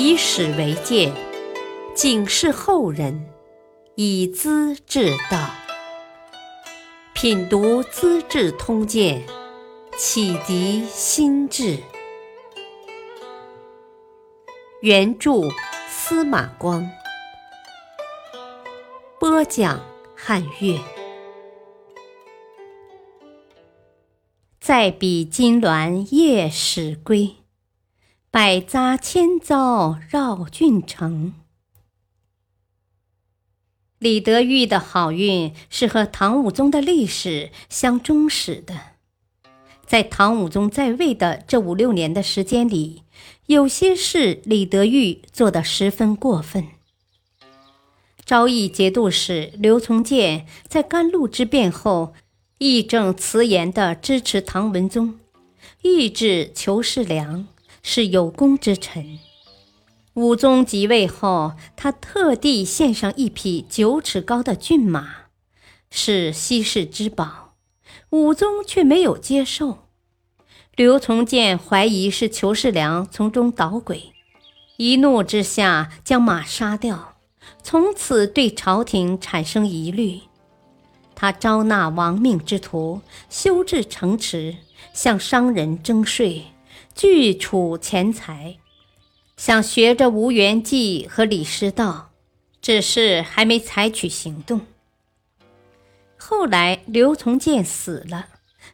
以史为鉴，警示后人，以资治道。品读《资治通鉴》，启迪心智。原著司马光，播讲汉乐。再比金銮夜始归。百匝千遭绕郡城。李德裕的好运是和唐武宗的历史相忠实的。在唐武宗在位的这五六年的时间里，有些事李德裕做得十分过分。昭义节度使刘从谏在甘露之变后，义正辞严地支持唐文宗，抑制裘世良。是有功之臣。武宗即位后，他特地献上一匹九尺高的骏马，是稀世之宝。武宗却没有接受。刘从谏怀疑是裘世良从中捣鬼，一怒之下将马杀掉，从此对朝廷产生疑虑。他招纳亡命之徒，修治城池，向商人征税。聚储钱财，想学着吴元济和李师道，只是还没采取行动。后来刘从谏死了，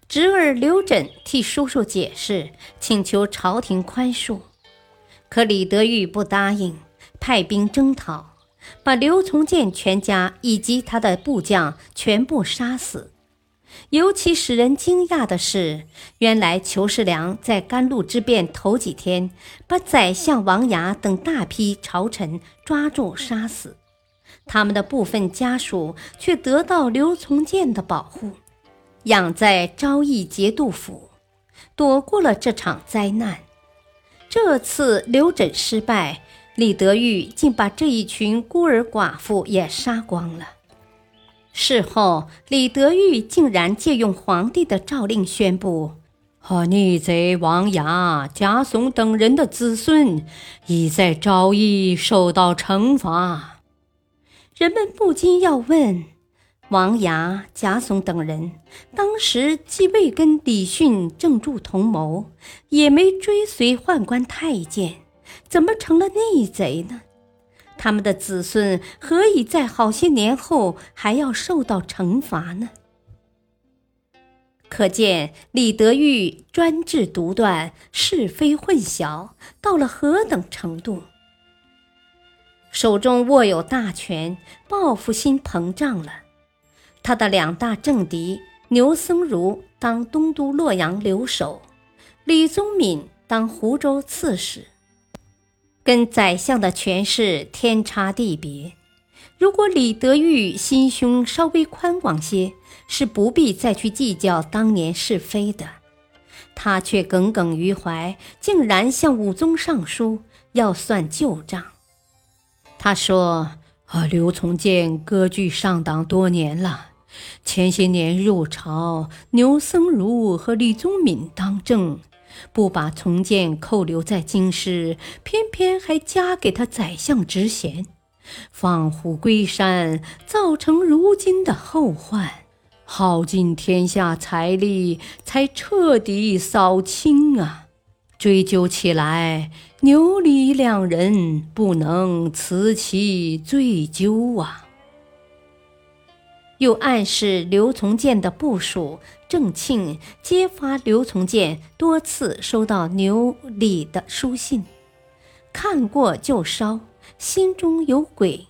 侄儿刘枕替叔叔解释，请求朝廷宽恕，可李德裕不答应，派兵征讨，把刘从谏全家以及他的部将全部杀死。尤其使人惊讶的是，原来裘世良在甘露之变头几天，把宰相王牙等大批朝臣抓住杀死，他们的部分家属却得到刘从谏的保护，养在昭义节度府，躲过了这场灾难。这次刘枕失败，李德裕竟把这一群孤儿寡妇也杀光了。事后，李德裕竟然借用皇帝的诏令宣布：“和逆贼王牙、贾松等人的子孙已在昭义受到惩罚。”人们不禁要问：王牙、贾松等人当时既未跟李训、郑注同谋，也没追随宦官太监，怎么成了逆贼呢？他们的子孙何以在好些年后还要受到惩罚呢？可见李德裕专制独断、是非混淆到了何等程度。手中握有大权，报复心膨胀了。他的两大政敌牛僧孺当东都洛阳留守，李宗闵当湖州刺史。跟宰相的权势天差地别。如果李德裕心胸稍微宽广些，是不必再去计较当年是非的。他却耿耿于怀，竟然向武宗上书要算旧账。他说：“啊，刘从谏割据上党多年了，前些年入朝，牛僧孺和李宗闵当政。”不把从建扣留在京师，偏偏还加给他宰相职衔，放虎归山，造成如今的后患，耗尽天下财力，才彻底扫清啊！追究起来，牛李两人不能辞其罪咎啊！又暗示刘从谏的部属郑庆揭发刘从谏多次收到牛李的书信，看过就烧，心中有鬼，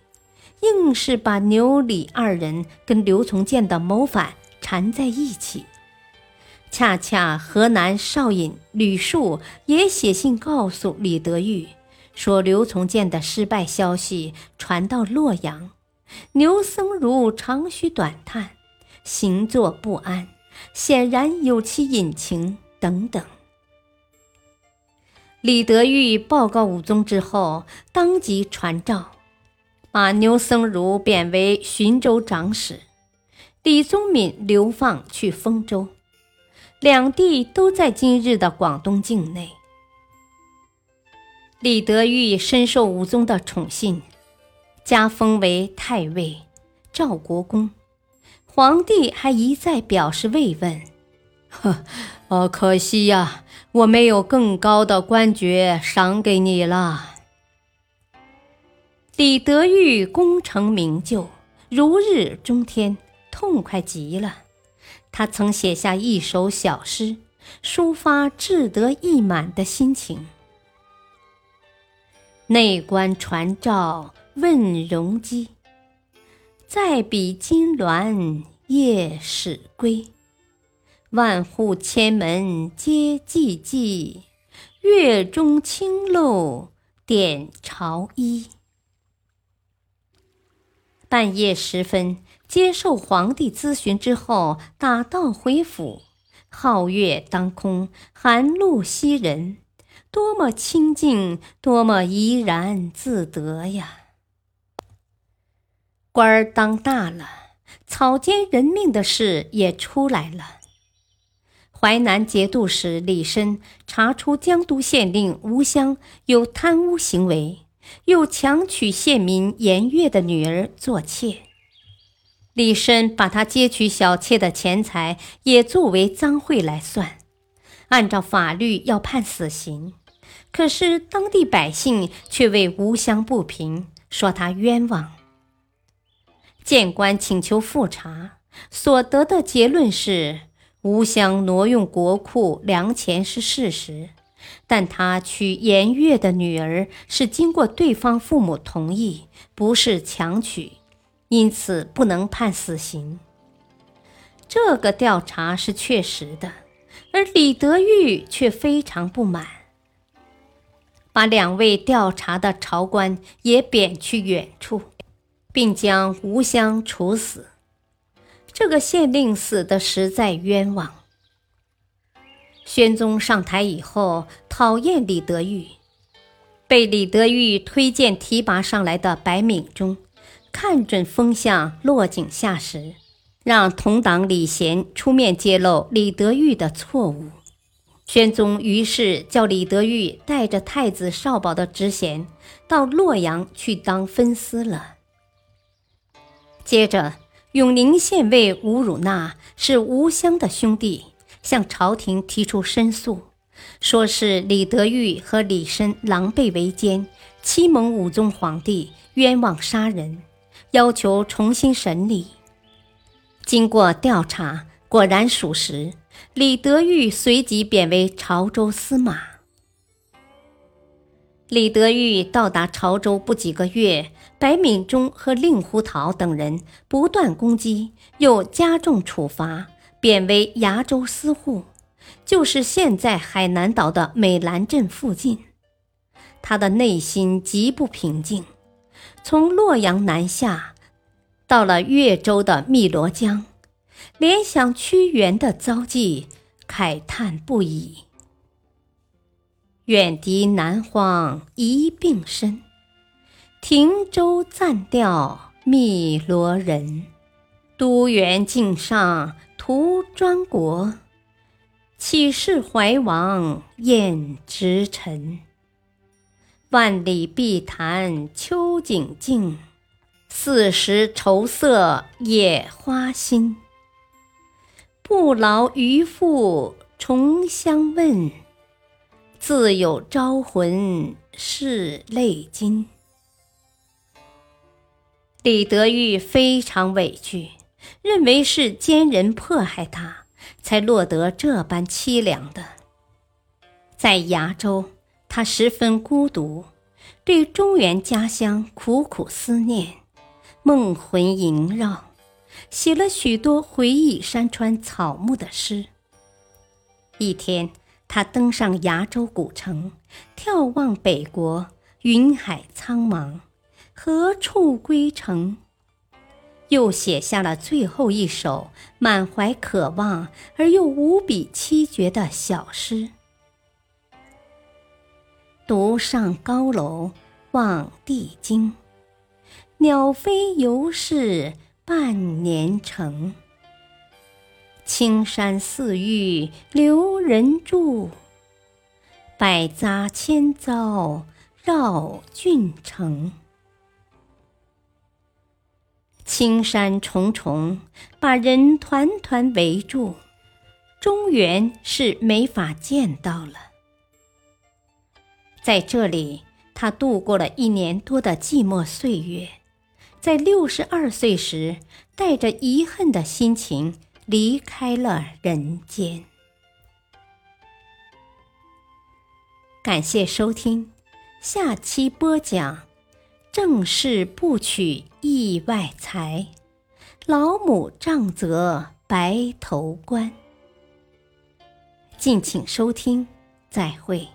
硬是把牛李二人跟刘从谏的谋反缠在一起。恰恰河南少尹吕树也写信告诉李德裕，说刘从谏的失败消息传到洛阳。牛僧孺长吁短叹，行坐不安，显然有其隐情。等等。李德裕报告武宗之后，当即传召，把牛僧孺贬为寻州长史，李宗闵流放去丰州，两地都在今日的广东境内。李德裕深受武宗的宠信，加封为太尉、赵国公。皇帝还一再表示慰问：“呵，哦，可惜呀，我没有更高的官爵赏给你了。”李德裕功成名就，如日中天，痛快极了。他曾写下一首小诗，抒发志得意满的心情。内官传诏问容机，再比金銮夜始归。万户千门皆寂寂，月中清漏点朝衣。半夜时分，接受皇帝咨询之后，打道回府。皓月当空，寒露袭人。多么清静，多么怡然自得呀！官儿当大了，草菅人命的事也出来了。淮南节度使李绅查出江都县令吴襄有贪污行为，又强娶县民颜悦的女儿做妾。李绅把他接娶小妾的钱财也作为赃贿来算，按照法律要判死刑。可是当地百姓却为吴襄不平，说他冤枉。谏官请求复查，所得的结论是：吴襄挪用国库粮钱是事实，但他娶颜悦的女儿是经过对方父母同意，不是强娶，因此不能判死刑。这个调查是确实的，而李德裕却非常不满。把两位调查的朝官也贬去远处，并将吴襄处死。这个县令死得实在冤枉。宣宗上台以后，讨厌李德裕，被李德裕推荐提拔上来的白敏中，看准风向，落井下石，让同党李贤出面揭露李德裕的错误。宣宗于是叫李德裕带着太子少保的职衔到洛阳去当分司了。接着，永宁县尉吴汝纳是吴襄的兄弟，向朝廷提出申诉，说是李德裕和李绅狼狈为奸，欺蒙武宗皇帝，冤枉杀人，要求重新审理。经过调查，果然属实。李德裕随即贬为潮州司马。李德裕到达潮州不几个月，白敏中和令狐桃等人不断攻击，又加重处罚，贬为崖州司户，就是现在海南岛的美兰镇附近。他的内心极不平静，从洛阳南下，到了越州的汨罗江。联想屈原的遭际，慨叹不已。远敌南荒一并身，停舟暂钓汨罗人。都原境上图专国，岂是怀王宴直臣？万里碧潭秋景静，四时愁色野花新。不劳渔父重相问，自有招魂是泪金。李德裕非常委屈，认为是奸人迫害他，才落得这般凄凉的。在崖州，他十分孤独，对中原家乡苦苦思念，梦魂萦绕。写了许多回忆山川草木的诗。一天，他登上崖州古城，眺望北国，云海苍茫，何处归程？又写下了最后一首满怀渴望而又无比凄绝的小诗：“独上高楼望帝京，鸟飞犹是。”半年城，青山似玉留人住，百匝千遭绕郡城。青山重重，把人团团围住，中原是没法见到了。在这里，他度过了一年多的寂寞岁月，在六十二岁时，带着遗恨的心情离开了人间。感谢收听，下期播讲：正是不娶意外财，老母杖责白头关。敬请收听，再会。